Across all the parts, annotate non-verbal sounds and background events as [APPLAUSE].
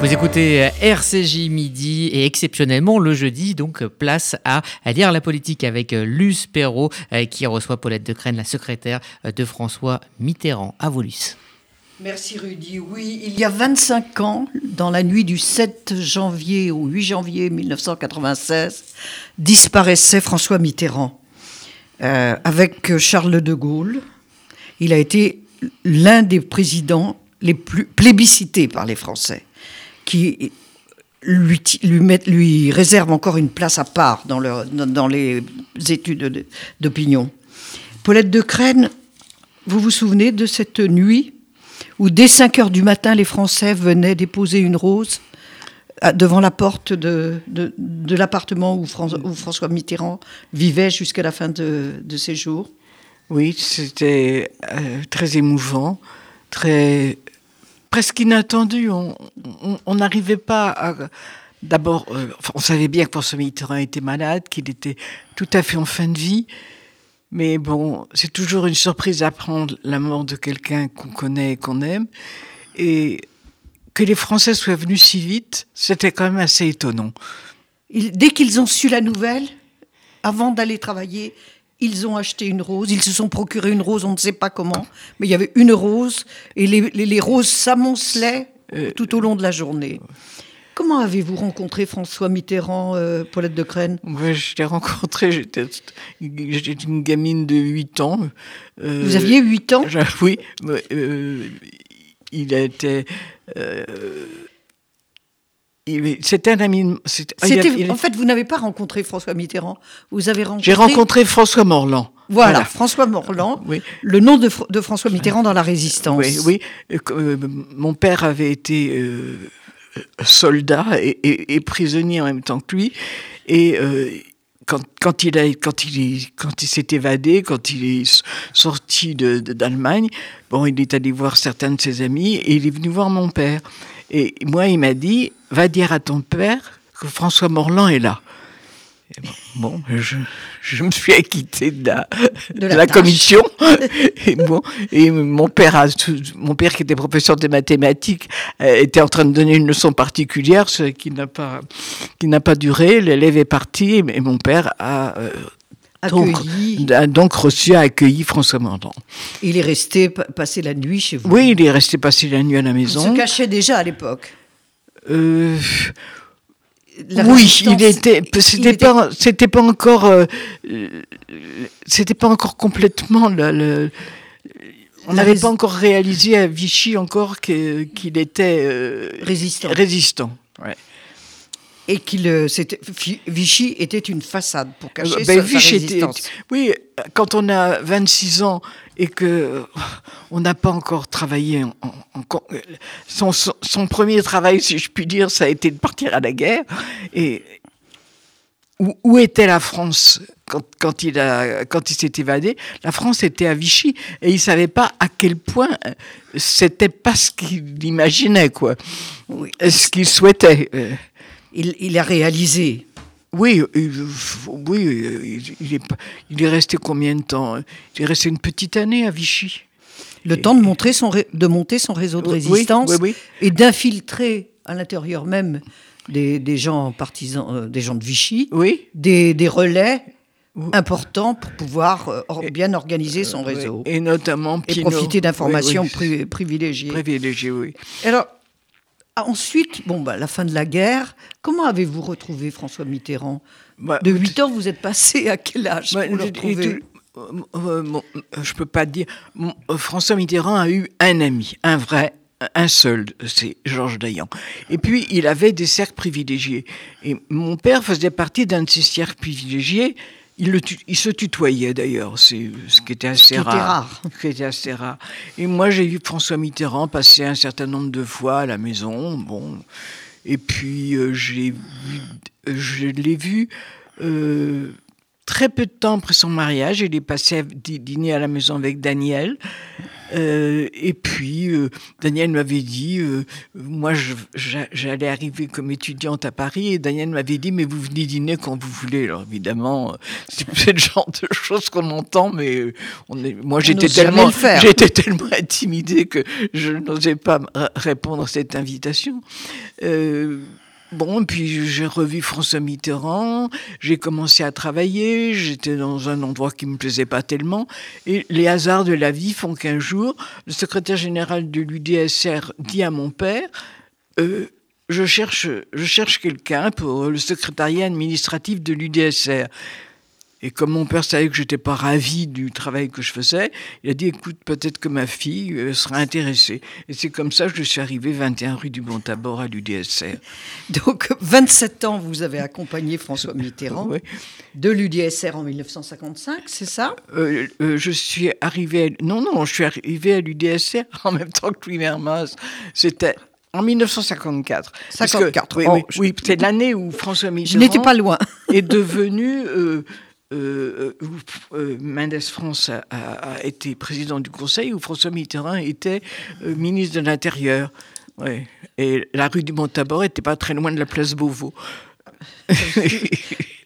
Vous écoutez euh, RCJ midi et exceptionnellement le jeudi, donc euh, place à, lire la politique avec euh, Luce Perrault qui reçoit Paulette de Crène, la secrétaire de François Mitterrand. À vous, Luce. Merci Rudy. Oui, il y a 25 ans, dans la nuit du 7 janvier au 8 janvier 1996, disparaissait François Mitterrand avec Charles de Gaulle. Il a été l'un des présidents les plus plébiscités par les Français qui lui, lui, lui réserve encore une place à part dans, dans les études d'opinion. Paulette de Crène, vous vous souvenez de cette nuit où dès 5 heures du matin, les Français venaient déposer une rose devant la porte de, de, l'appartement où, François Mitterrand vivait jusqu'à la fin de, ses jours? Oui, c'était euh, très émouvant, très presque inattendu. On n'arrivait pas à. D'abord, euh, on savait bien que François Mitterrand était malade, qu'il était tout à fait en fin de vie. Mais bon, c'est toujours une surprise d'apprendre la mort de quelqu'un qu'on connaît et qu'on aime. Et que les Français soient venus si vite, c'était quand même assez étonnant. dès qu'ils ont su la nouvelle, avant d'aller travailler, ils ont acheté une rose, ils se sont procuré une rose, on ne sait pas comment, mais il y avait une rose, et les, roses s'amoncelaient euh, tout au long de la journée. Comment avez-vous rencontré François Mitterrand, euh, Paulette de Crène Moi, Je l'ai rencontré, j'étais une gamine de 8 ans. Euh, Vous aviez 8 ans? Oui. il a été c'était un ami. En fait, vous n'avez pas rencontré François Mitterrand. Vous avez rencontré. J'ai rencontré François Morland. Voilà, François Morland. Oui. Le nom de, François Mitterrand dans la Résistance. Oui, oui. Euh, euh, mon père avait été euh, soldat et, prisonnier en même temps que lui, et quand, il quand il quand il s'est évadé, quand il est sorti d'Allemagne, bon, il est allé voir certains de ses amis et il est venu voir mon père. Et moi, il m'a dit, va dire à ton père que François Morland est là. Bon, je, je, me suis acquitté de la, de la, commission. [LAUGHS] et, bon, et mon père, a, mon père qui était professeur de mathématiques, euh, était en train de donner une leçon particulière, ce qui n'a pas, qui n'a pas duré. L'élève est parti et mon père a euh, donc, a donc reçu, a accueilli François Morland. Il est resté passer la nuit chez vous Oui, il est resté passer la nuit à la maison. Il se cachait déjà à l'époque euh, oui, il était. C'était pas. C'était pas encore. Euh, c'était pas encore complètement le. on n'avait pas encore réalisé à Vichy encore qu'il était euh, résistant. Résistant. Ouais et qu'il euh, Vichy était une façade pour cacher ben, sa, résistance. oui, quand on a 26 ans et que on n'a pas encore travaillé, en, son, son, premier travail, si je puis dire, ça a été de partir à la guerre. Et où, où était la France quand, quand, il a, quand il s'est évadé, la France était à Vichy et il savait pas à quel point c'était pas ce qu'il imaginait, quoi, oui. ce qu'il souhaitait il, a réalisé. Oui, oui, il est, il est resté combien de temps? Il est resté une petite année à Vichy. Le temps de, montrer son, de monter son réseau de résistance et d'infiltrer à l'intérieur même des, gens partisans, euh, des gens de Vichy, des, des relais importants pour pouvoir euh, bien organiser son réseau. Et notamment Et profiter d'informations privilégiées. Privilégiées, oui. Alors, ensuite, bon, bah, la fin de la guerre, comment avez-vous retrouvé François Mitterrand? Bah, De 8 ans, vous êtes passé à quel âge bah, pour le retrouver? euh, euh, Je peux pas dire. Euh, François Mitterrand a eu un ami, un vrai, un seul, c'est Georges Dayan. Et puis, il avait des cercles privilégiés. Et mon père faisait partie d'un de ces cercles privilégiés il, le il, se tutoyait d'ailleurs, c'est ce qui était assez rare, Ce qui était assez rare. Et moi, j'ai vu François Mitterrand passer un certain nombre de fois à la maison. Bon, et puis euh, j'ai je l'ai vu euh, très peu de temps après son mariage, il est passé à dîner à la maison avec Daniel. Euh, et puis, euh, Daniel m'avait dit, euh, moi, j'allais arriver comme étudiante à Paris, et Daniel m'avait dit, mais vous venez dîner quand vous voulez. Alors évidemment, [LAUGHS] c'est le genre de choses qu'on entend, mais on est, moi, j'étais tellement, [LAUGHS] j'étais tellement intimidée que je n'osais pas répondre à cette invitation. Bon, puis j'ai revu François Mitterrand, j'ai commencé à travailler, j'étais dans un endroit qui me plaisait pas tellement, et les hasards de la vie font qu'un jour, le secrétaire général de l'UDSR dit à mon père, euh, je cherche, je cherche quelqu'un pour le secrétariat administratif de l'UDSR. Et comme mon père savait que j'étais pas ravi du travail que je faisais, il a dit écoute, peut-être que ma fille euh, sera intéressée. Et c'est comme ça que je suis arrivé 21 rue du Bon-Tabor à l'UDSR. [LAUGHS] Donc 27 ans, vous avez accompagné François Mitterrand [LAUGHS] de l'UDSR en 1955, c'est ça? Euh, euh, Je suis arrivé, non non, je suis arrivé à l'UDSR [LAUGHS] en même temps que Louis Mermaz. C'était en 1954. 54. oui, oui, c'est l'année où François Mitterrand. Je n'étais pas loin. est devenu euh, où euh, Mendes France a, été président du Conseil, où François Mitterrand était euh, ministre de l'Intérieur. Ouais. Et la rue du Montabor n'était pas très loin de la place Beauvau. [LAUGHS]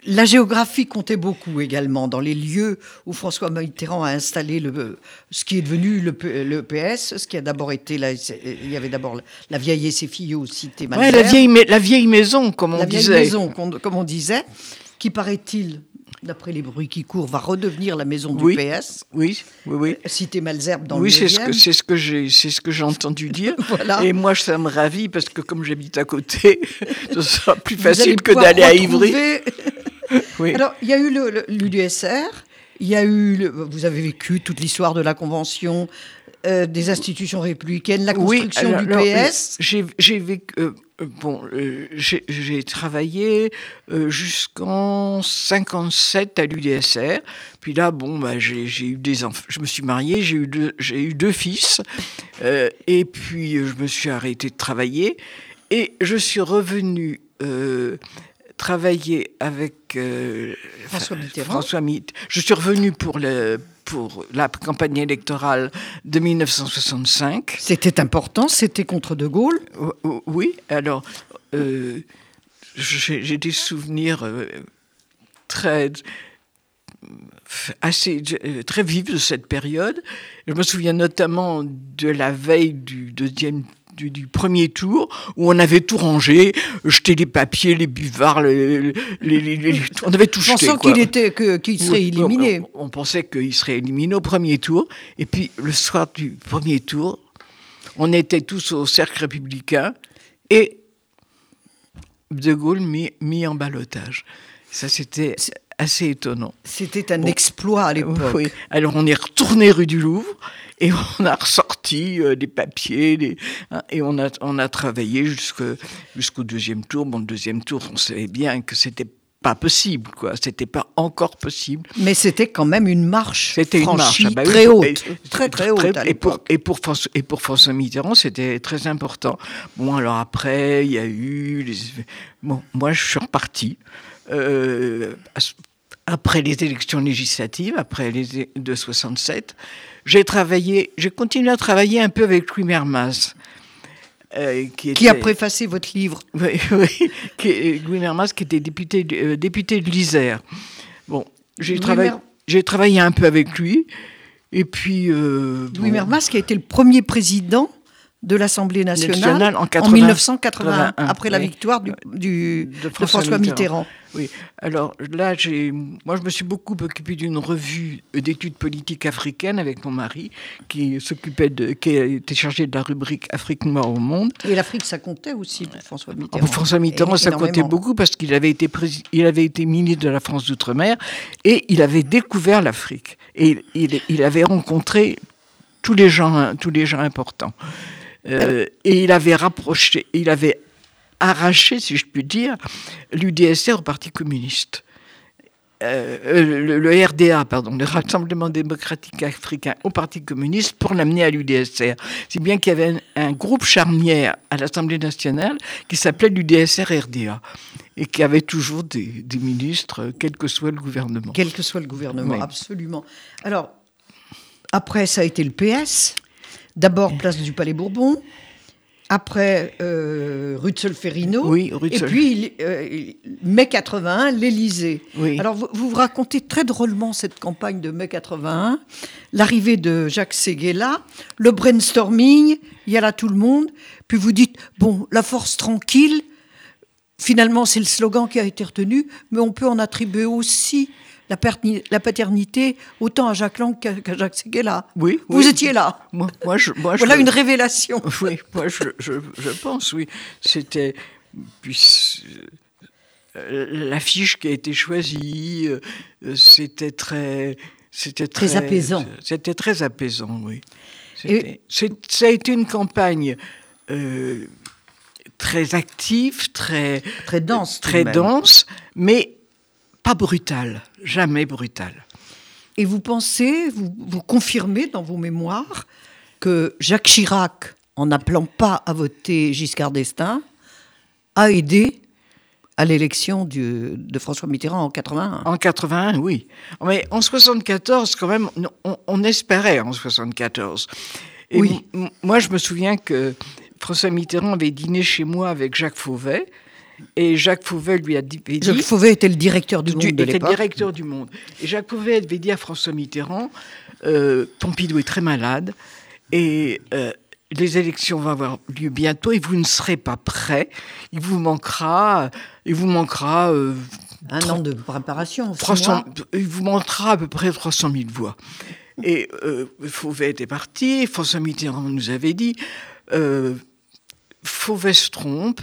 La géographie comptait beaucoup également dans les lieux où François Mitterrand a installé le, ce qui est devenu le, le PS, ce qui a d'abord été là, il y avait d'abord la vieille et ses filles cité ouais, la vieille, la vieille maison, comme on la disait. La vieille maison, comme on disait, qui paraît-il d'après les bruits qui courent, va redevenir la maison du PS. Oui, oui, oui. Cité Malzerbe dans oui, le Oui, c'est ce que c'est ce que j'ai c'est ce que j'ai entendu [LAUGHS] dire. voilà. Et moi, ça me ravit parce que comme j'habite à côté, [LAUGHS] ce sera plus facile que d'aller à Ivry. [LAUGHS] oui. Alors, il y a eu l'UDSR. Il y a eu, vous avez vécu toute l'histoire de la Convention, euh, des institutions républicaines, la construction du PS. J'ai vécu. Euh, bon, euh, j'ai travaillé jusqu'en 57 à l'UDSR. Puis là, bon, bah, j'ai eu des enfants. Je me suis marié, j'ai eu deux, j'ai eu deux fils. et puis, je me suis arrêté de travailler. Et je suis revenu travailler avec François Mitterrand. François Mitterrand. Je suis revenu pour le pour la campagne électorale de 1965. C'était important, c'était contre De Gaulle Oui, alors euh, j'ai des souvenirs euh, très assez euh, très vifs de cette période. Je me souviens notamment de la veille du deuxième du, premier tour où on avait tout rangé, jeté les papiers, les buvards, les, on avait tout jeté. Pensant qu'il était qu'il serait éliminé. On, pensait qu'il serait éliminé au premier tour, et puis le soir du premier tour, on était tous au cercle républicain et De Gaulle mis, mis en balotage. Ça, c'était assez étonnant. C'était un exploit à l'époque. Oui. Alors on est retourné rue du Louvre et [LAUGHS] on a ressorti euh, des papiers hein, et on a, on a travaillé jusqu'au deuxième tour. Bon, le deuxième tour, on savait bien que c'était pas possible, quoi. C'était pas encore possible. Mais c'était quand même une marche c'était une marche, ah bah très haute, très très haute. et, pour, et, pour François, et pour François Mitterrand, c'était très important. Bon, alors après, il y a eu les... Bon, moi, je suis reparti. Euh, après les élections législatives, après les de 67, j'ai travaillé, j'ai continué à travailler un peu avec Louis Mermaz. Euh, qui, a préfacé votre livre. [LAUGHS] Oui, oui qui, Louis Mermaz, qui était député, euh, député de l'Isère. Bon, j'ai travaillé, j'ai travaillé un peu avec lui. Et puis. Euh, Louis Mermaz, qui a été le premier président de l'Assemblée nationale, en, 1981, après la victoire du, de, François, Mitterrand. Oui, alors là, moi je me suis beaucoup occupé d'une revue d'études politiques africaines avec mon mari, qui s'occupait de, qui était chargé de la rubrique Afrique noire au monde. Et l'Afrique, ça comptait aussi pour François Mitterrand. Pour François Mitterrand, ça comptait beaucoup parce qu'il avait été il avait été ministre de la France d'outre-mer et il avait découvert l'Afrique et il, il avait rencontré tous les gens, tous les gens importants. Euh, et il avait rapproché, il avait arraché, si je puis dire, l'UDSR au Parti communiste. le, le, RDA, pardon, le Rassemblement démocratique africain, au Parti communiste pour l'amener à l'UDSR. Si bien qu'il y avait un, un, groupe charnière à l'Assemblée nationale qui s'appelait l'UDSR-RDA et qui avait toujours des, des, ministres, quel que soit le gouvernement. Quel que soit le gouvernement, oui. absolument. Alors, après, ça a été le PS. D'abord, place du Palais Bourbon. Après, euh, rue de Solferino. Oui, rue de Et puis, euh, mai 81, l'Élysée. Oui. Alors, vous, vous, racontez très drôlement cette campagne de mai 81, l'arrivée de Jacques Séguéla, le brainstorming, il y a là tout le monde. Puis vous dites, bon, la force tranquille, finalement, c'est le slogan qui a été retenu, mais on peut en attribuer aussi la, la paternité autant à Jacques Lang qu'à Jacques Séguéla. Oui, Vous oui. étiez là. Moi, moi, je, moi voilà je, une révélation. [LAUGHS] Oui, moi je, je, je pense, oui. C'était euh, l'affiche qui a été choisie, euh, c'était très, c'était très, très, apaisant. C'était très apaisant, oui. Et... Ça a été une campagne. Euh, très active, très très dense, très dense, mais pas brutale, jamais brutale. Et vous pensez, vous, vous confirmez dans vos mémoires que Jacques Chirac, en n'appelant pas à voter Giscard d'Estaing, a aidé à l'élection de François Mitterrand en 81. En 81, oui. Mais en 74, quand même, on, on espérait en 74. Et oui. Moi, je me souviens que François Mitterrand avait dîné chez moi avec Jacques Fauvet. Et Jacques Fauvet lui a dit. Jacques Fauvet était le directeur du, du Monde de était directeur du Monde. Et Jacques Fauvet avait dit à François Mitterrand euh, Pompidou est très malade et euh, les élections vont avoir lieu bientôt et vous ne serez pas prêt. Il vous manquera. Il vous manquera. Euh, un 3, an de préparation. 300, il vous manquera à peu près 300 000 voix. Et Fauvet était parti. François Mitterrand nous avait dit Fauvet se trompe.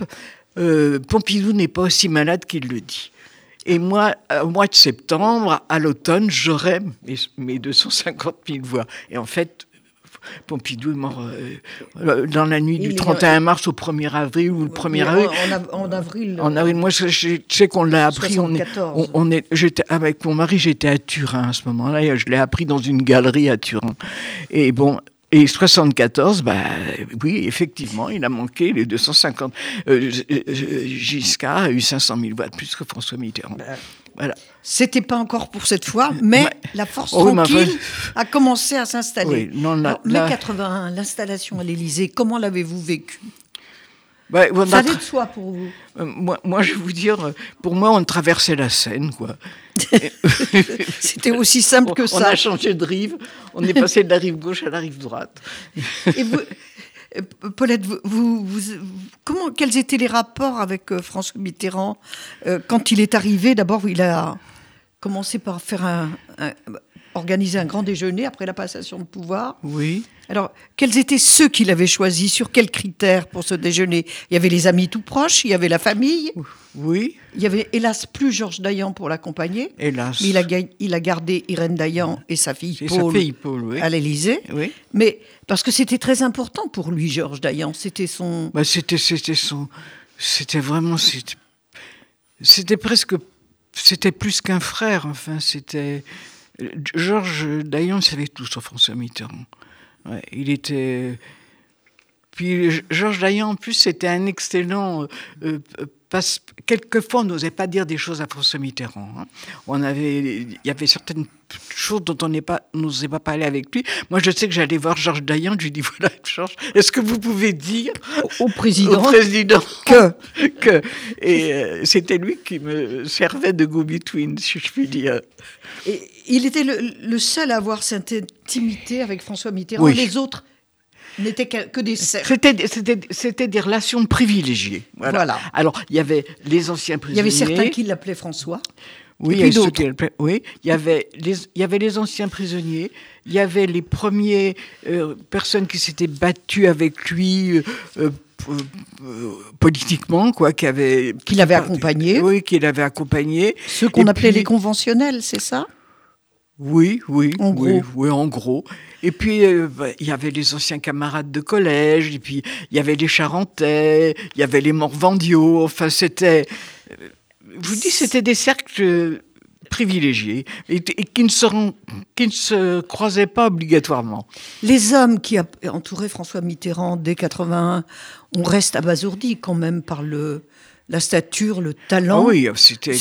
Euh, Pompidou n'est pas aussi malade qu'il le dit. Et moi, au mois de septembre, à l'automne, j'aurai mes, mes, 250 000 voix. Et en fait, Pompidou est mort euh, dans la nuit du 31 est... mars au 1er avril ou le 1er avril. En, en, avril. En avril. Moi, je, je sais qu'on l'a appris. 74. On est, on, on est, j'étais avec mon mari, j'étais à Turin à ce moment-là. Je l'ai appris dans une galerie à Turin. Et bon, et 74, bah, oui, effectivement, il a manqué les 250. Euh, Giscard a eu 500 000 voix de plus que François Mitterrand. Bah, voilà. C'était pas encore pour cette fois, mais ouais. la force oh, tranquille a commencé à s'installer. Oui, la, mai 81, l'installation à l'Élysée, comment l'avez-vous vécu? Bah, Ça allait de soi pour vous? Euh, moi, moi, je vais vous dire, pour moi, on traversait la Seine, quoi. [LAUGHS] C'était aussi simple que ça. On a changé de rive, on est passé de la rive gauche à la rive droite. Et vous, Paulette, vous, vous, vous, comment, quels étaient les rapports avec euh, François Mitterrand euh, quand il est arrivé? D'abord, il a commencé par faire un, un, organiser un grand déjeuner après la passation de pouvoir. Oui. Alors, quels étaient ceux qu'il avait choisis? Sur quels critères pour ce déjeuner? Il y avait les amis tout proches, il y avait la famille. Oui. Il y avait hélas plus Georges Dayan pour l'accompagner. Hélas. Mais il a, il a gardé Irène Dayan et sa fille et Paul, sa fille Paul oui. à l'Élysée. Oui. Mais parce que c'était très important pour lui, Georges Dayan. C'était son. Bah, c'était, c'était son. C'était vraiment. C'était, c'était presque. C'était plus qu'un frère. Enfin, c'était. Georges Dayan savait tout sur François Mitterrand. Ouais, il était. Puis Georges Dayan, en plus, c'était un excellent. Euh, parce, quelquefois, on n'osait pas dire des choses à François Mitterrand. Hein. On avait, il y avait certaines choses dont on n'osait pas, pas parler avec lui. Moi, je sais que j'allais voir Georges Dayan, je lui dis voilà, [LAUGHS] Georges, est-ce que vous pouvez dire au président, au président que, [LAUGHS] que et euh, c'était lui qui me servait de go-between, si je puis dire. Et il était le, le, seul à avoir cette intimité avec François Mitterrand. Oui. Les autres n'étaient que, des cercles. C'était, c'était, c'était des relations privilégiées. Voilà. voilà. Alors, il y avait les anciens prisonniers. Il y avait certains qui l'appelaient François. Oui, il y, avait oui, il y avait les, il y avait les anciens prisonniers, il y avait les premières euh, personnes qui s'étaient battues avec lui euh, euh, politiquement, quoi, qui avait qui l'avait accompagné. Oui, qui l'avait accompagné. Ceux qu'on appelait puis, les conventionnels, c'est ça? Oui, oui, en oui, gros. oui, en gros. Et puis, euh, bah, il y avait les anciens camarades de collège, et puis il y avait les Charentais, il y avait les Morvandiaux, enfin, c'était... Je vous dis, c'était des cercles privilégiés et, qui, ne se, qui ne se croisaient pas obligatoirement. Les hommes qui entouraient François Mitterrand dès 81, on reste abasourdi quand même par le, la stature, le talent. Ah oui, c'était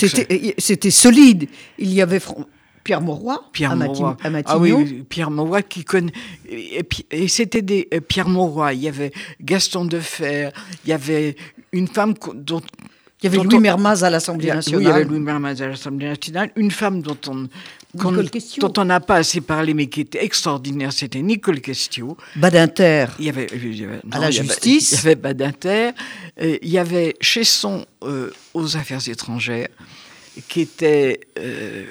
c'était solide. Il y avait Pierre Mauroy Pierre à, Mauroy. Ah oui, Pierre Mauroy qui connaît. Et, c'était des euh, Pierre Mauroy. Il y avait Gaston Defer. Il y avait une femme dont. Il y avait Louis Mermaz à l'Assemblée nationale. Oui, il y avait Louis Mermaz à l'Assemblée nationale. Une femme dont on dont on n'a pas assez parlé, mais qui était extraordinaire, c'était Nicole Questio. Badinter. Il y avait, à la justice. Il y avait Badinter. Euh, il y avait Chesson euh, aux affaires étrangères, qui était euh,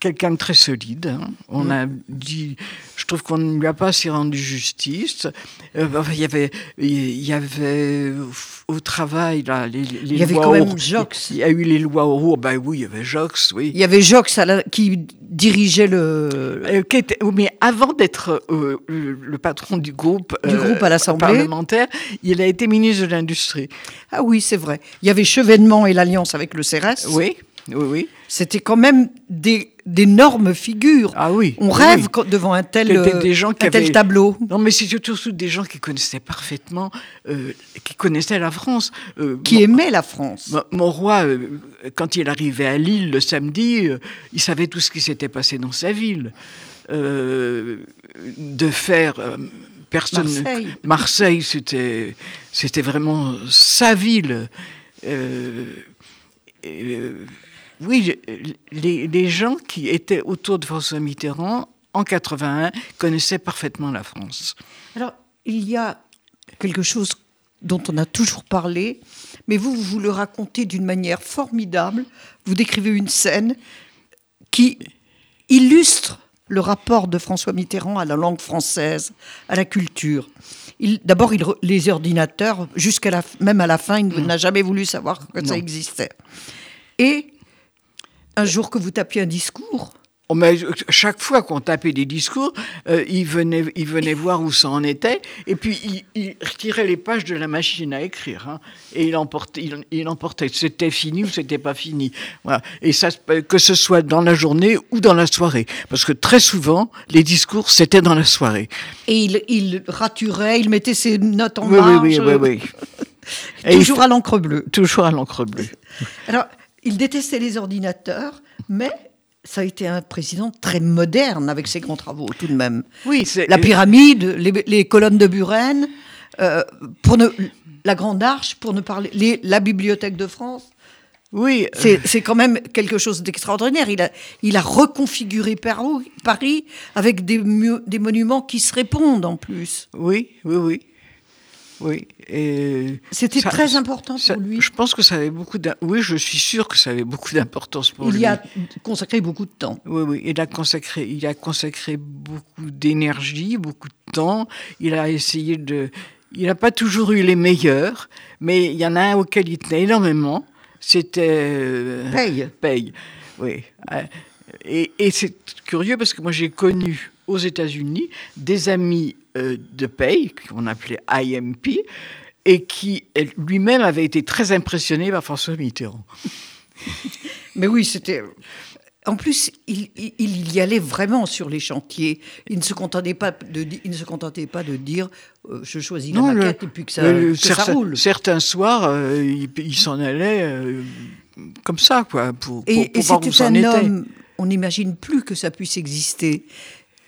quelqu'un de très solide. Hein. On mm. a dit, je trouve qu'on ne lui a pas assez rendu justice. Euh, il y avait, il y avait au travail là, les, les il y avait quand même Jox. Il y a eu les lois au Ben oui, il y avait Jox, oui. Il y avait Jox qui dirigeait le. Euh, mais avant d'être euh, le, patron du groupe, du groupe à l'Assemblée parlementaire, il a été ministre de l'Industrie. Ah oui, c'est vrai. Il y avait Chevènement et l'alliance avec le CRS. Oui. Oui, oui. C'était quand même d'énormes figures. Ah oui. On rêve devant un tel, des gens qui tel tableau. Non, mais c'est surtout des gens qui connaissaient parfaitement, euh, qui connaissaient la France. Euh, qui aimaient la France. Mon, roi, euh, quand il arrivait à Lille le samedi, il savait tout ce qui s'était passé dans sa ville. de faire personne. Marseille, Marseille c'était, c'était vraiment sa ville. Euh, oui, les, gens qui étaient autour de François Mitterrand en 81 connaissaient parfaitement la France. Alors, il y a quelque chose dont on a toujours parlé, mais vous, vous le racontez d'une manière formidable. Vous décrivez une scène qui illustre le rapport de François Mitterrand à la langue française, à la culture. D'abord, les ordinateurs, jusqu'à même à la fin, il mmh. n'a jamais voulu savoir que ça existait. Et un jour que vous tapiez un discours oh, chaque fois qu'on tapait des discours, euh, il, venait, il venait voir où ça en était, et puis il, retirait les pages de la machine à écrire, hein, et il emportait. Il, emportait. C'était fini ou c'était pas fini. Voilà. Et ça, que ce soit dans la journée ou dans la soirée, parce que très souvent, les discours c'était dans la soirée. Et il, il raturait, il mettait ses notes en oui, marge. Oui, oui, oui, [LAUGHS] oui. toujours à l'encre bleue. Toujours à l'encre bleue. Alors, il détestait les ordinateurs, mais ça a été un président très moderne avec ses grands travaux, tout de même. Oui, la pyramide, les, colonnes de Buren, euh, pour ne, la Grande Arche, pour ne parler, la Bibliothèque de France. Oui. C'est quand même quelque chose d'extraordinaire. Il a, il a reconfiguré Paris avec des, des monuments qui se répondent en plus. Oui, oui, oui. Oui. C'était très important pour lui. Je pense que ça avait beaucoup. Oui, je suis sûr que ça avait beaucoup d'importance pour lui. Il y a consacré beaucoup de temps. Oui, oui. Il a consacré, il a consacré beaucoup d'énergie, beaucoup de temps. Il a essayé de. Il n'a pas toujours eu les meilleurs, mais il y en a un auquel il tenait énormément. C'était. Euh, paye. Paye. Oui. Euh, et, et c'est curieux parce que moi j'ai connu aux États-Unis des amis de paye, qu'on appelait IMP, et qui lui-même avait été très impressionné par François Mitterrand. [LAUGHS] Mais oui, c'était. En plus, il, y allait vraiment sur les chantiers. Il ne se contentait pas de, il ne se contentait pas de dire euh, je choisis la maquette et puis que ça, certains, roule. Certains soirs, euh, il, s'en allait comme ça, quoi, pour, et, pour, c'était un homme. On n'imagine plus que ça puisse exister,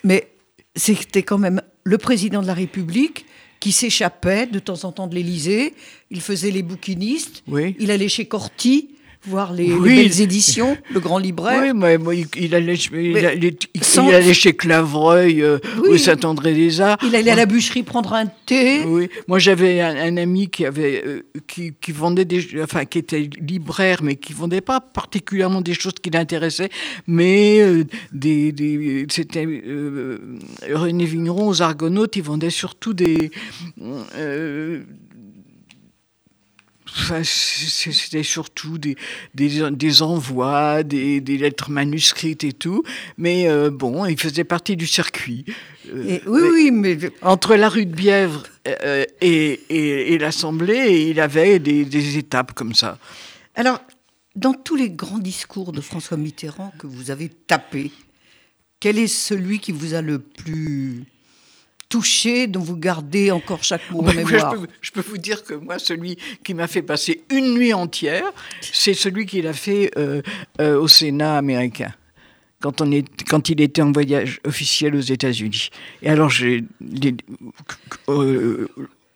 mais c'était quand même le président de la République qui s'échappait de temps en temps de l'Élysée. Il faisait les bouquinistes. Il allait chez Corti voir les, belles éditions, le grand libraire. Oui, mais, il, allait, il, allait, chez Clavreuil, euh, oui. Saint-André-des-Arts. Il allait à la bûcherie prendre un thé. Oui, moi j'avais un, ami qui avait, euh, qui, qui, vendait des, enfin qui était libraire, mais qui vendait pas particulièrement des choses qui l'intéressaient, mais euh, des, des c'était René Vigneron aux Argonautes, il vendait surtout des c'était surtout des, des, envois, des, lettres manuscrites et tout. Mais euh, bon, il faisait partie du circuit. Euh, oui, oui, mais... Entre la rue de Bièvre euh, et, et, l'Assemblée, il avait des, étapes comme ça. Alors, Dans tous les grands discours de François Mitterrand que vous avez tapés, quel est celui qui vous a le plus touché, dont vous gardez encore chaque mot en mémoire je, peux, je, peux, vous dire que moi, celui qui m'a fait passer une nuit entière, c'est celui qu'il a fait euh, euh, au Sénat américain. Quand, on est, quand il était en voyage officiel aux États-Unis. Et alors, j'ai, euh,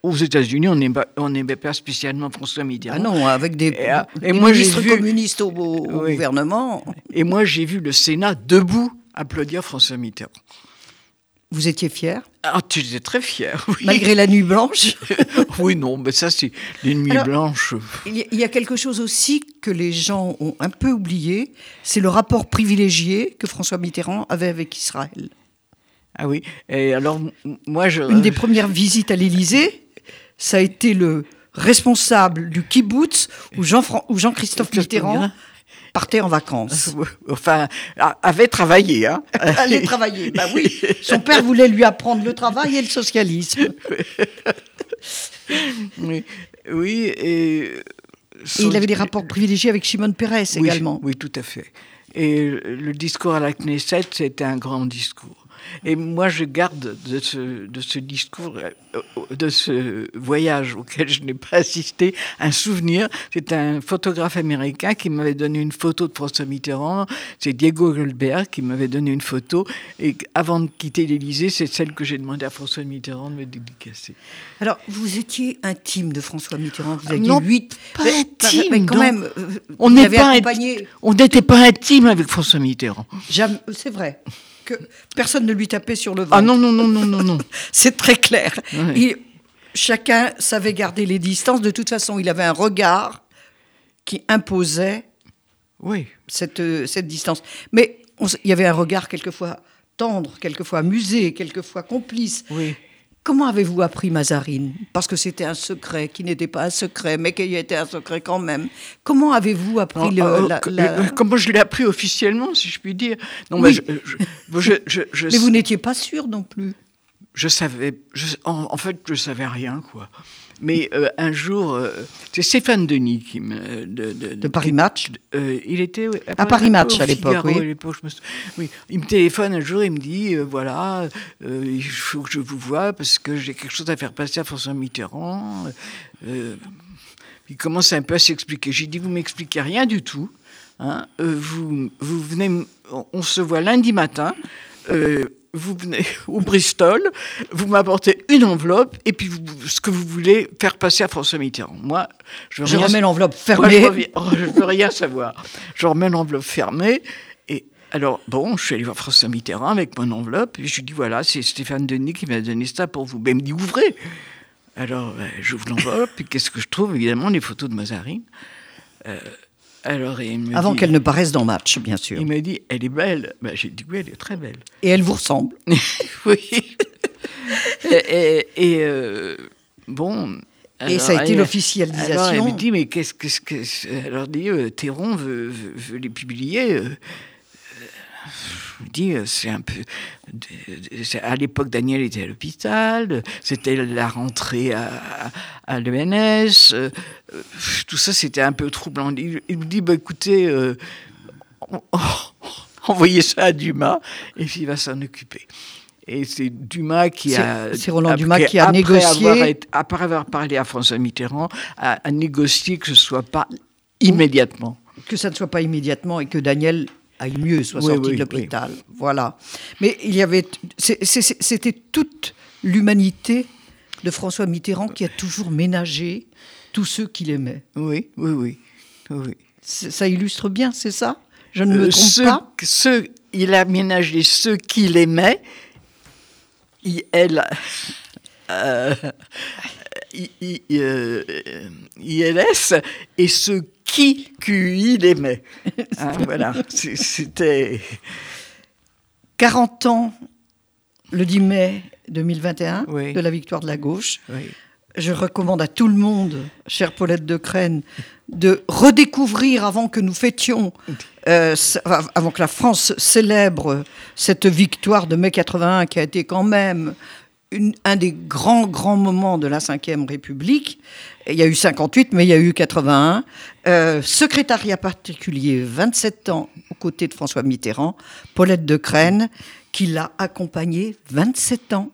aux États-Unis, on n'aimait pas spécialement François Mitterrand. Ah non, avec des, et, ah, et moi, ministres vu, communistes au, au oui. gouvernement. Et moi, j'ai vu le Sénat debout applaudir François Mitterrand. Vous étiez fier Ah, tu étais très fier, oui. Malgré la nuit blanche [LAUGHS] Oui, non, mais ça, c'est les nuits Alors, blanches. Il y a quelque chose aussi que les gens ont un peu oublié, c'est le rapport privilégié que François Mitterrand avait avec Israël. Ah oui, et alors, moi, je... Une des premières visites à l'Élysée, ça a été le responsable du kibbutz où Jean-Christophe Jean Mitterrand partait en vacances. [LAUGHS] Enfin, avait travaillé. Hein. [LAUGHS] Allait travailler, bah oui. Son père voulait lui apprendre le travail et le socialisme. [LAUGHS] oui, oui et... Son... et il avait des rapports privilégiés avec Shimon Peres oui, également. Oui, tout à fait. Et le discours à la Knesset, c'était un grand discours. Et moi, je garde de ce, de ce discours, euh, de ce voyage auquel je n'ai pas assisté, un souvenir. C'est un photographe américain qui m'avait donné une photo de François Mitterrand. C'est Diego Goldberg qui m'avait donné une photo. Et avant de quitter l'Élysée, c'est celle que j'ai demandé à François Mitterrand de me dédicacer. Alors, vous étiez intime de François Mitterrand. Vous aviez non, huit. Pas intime. Mais quand même, euh, on n'était pas, accompagné... on pas intime avec François Mitterrand. C'est vrai que personne ne lui tapait sur le ventre. Ah non, non, non, non, non, non. [LAUGHS] C'est très clair. Ouais. Et chacun savait garder les distances. De toute façon, il avait un regard qui imposait oui. cette, cette distance. Mais on, il y avait un regard quelquefois tendre, quelquefois amusé, quelquefois complice. Oui. Comment avez-vous appris Mazarine? Parce que c'était un secret qui n'était pas un secret, mais qui était un secret quand même. Comment avez-vous appris le, euh, la, la... Comment je l'ai appris officiellement, si je puis dire? Non, oui. mais, je, je, je, je, mais vous n'étiez pas sûr non plus. Je savais, en, en, fait, je savais rien, quoi. Mais euh, un jour, euh, c'est Stéphane Denis qui me. De, de, de Paris Match euh, Il était. À, à Paris Match à l'époque, oui. Me... oui. Il me téléphone un jour, il me dit voilà, il faut que je vous voie parce que j'ai quelque chose à faire passer à François Mitterrand. il commence un peu à s'expliquer. J'ai dit vous m'expliquez rien du tout. Hein, vous, vous venez. On se voit lundi matin vous venez [LAUGHS] au Bristol, vous m'apportez une enveloppe et puis vous, ce que vous voulez faire passer à François Mitterrand. Moi, je, je remets l'enveloppe fermée. Moi, je ne [LAUGHS] veux rien savoir. Je remets l'enveloppe fermée et alors, bon, je suis allé voir François Mitterrand avec mon enveloppe et je lui dis voilà, c'est Stéphane Denis qui m'a donné ça pour vous. Ben, il me dit ouvrez. Alors, ben, j'ouvre l'enveloppe et qu'est-ce que je trouve? Évidemment, les photos de Mazarine. Euh, alors, Avant qu'elle ne paraisse dans Match, bien sûr. Il m'a dit, elle est belle. Ben, J'ai dit, oui, elle est très belle. Et elle vous ressemble. [LAUGHS] oui. et, et euh, bon. Alors, et ça a été l'officialisation. Alors, elle me dit, mais qu'est-ce que. Qu alors, dit, euh, Théron veut, veut, veut, les publier. Euh, je me dis, c'est un peu. À l'époque, Daniel était à l'hôpital, c'était la rentrée à, à, l'ENS, euh, tout ça c'était un peu troublant. Il, il me dit, bah, écoutez, euh, envoyez ça à Dumas et puis il va s'en occuper. Et c'est Dumas qui a. C'est Roland Dumas qui a négocié. Avoir après avoir parlé à François Mitterrand, a, a négocié que ce ne soit pas immédiatement. Que ça ne soit pas immédiatement et que Daniel aille mieux, soit oui, sorti oui, de l'hôpital. Oui. Voilà. Mais il y avait, c'était toute l'humanité de François Mitterrand qui a toujours ménagé tous ceux qu'il aimait. Oui, oui, oui. oui. Ça illustre bien, c'est ça? Je ne me euh, trompe ceux, pas? ceux, Il a ménagé ceux qu'il aimait. Il, elle, euh, il, euh, ILS et ceux qui QI l'aimait. Hein, [LAUGHS] voilà, c'était. 40 ans, le 10 mai 2021, oui. de la victoire de la gauche. Oui. Je recommande à tout le monde, chère Paulette de Crène, de redécouvrir avant que nous fêtions, euh, avant que la France célèbre cette victoire de mai 81 qui a été quand même un des grands, grands moments de la Ve République. Il y a eu 58, mais il y a eu 81. Euh, secrétariat particulier, 27 ans aux côtés de François Mitterrand. Paulette de Crène, qui l'a accompagné 27 ans.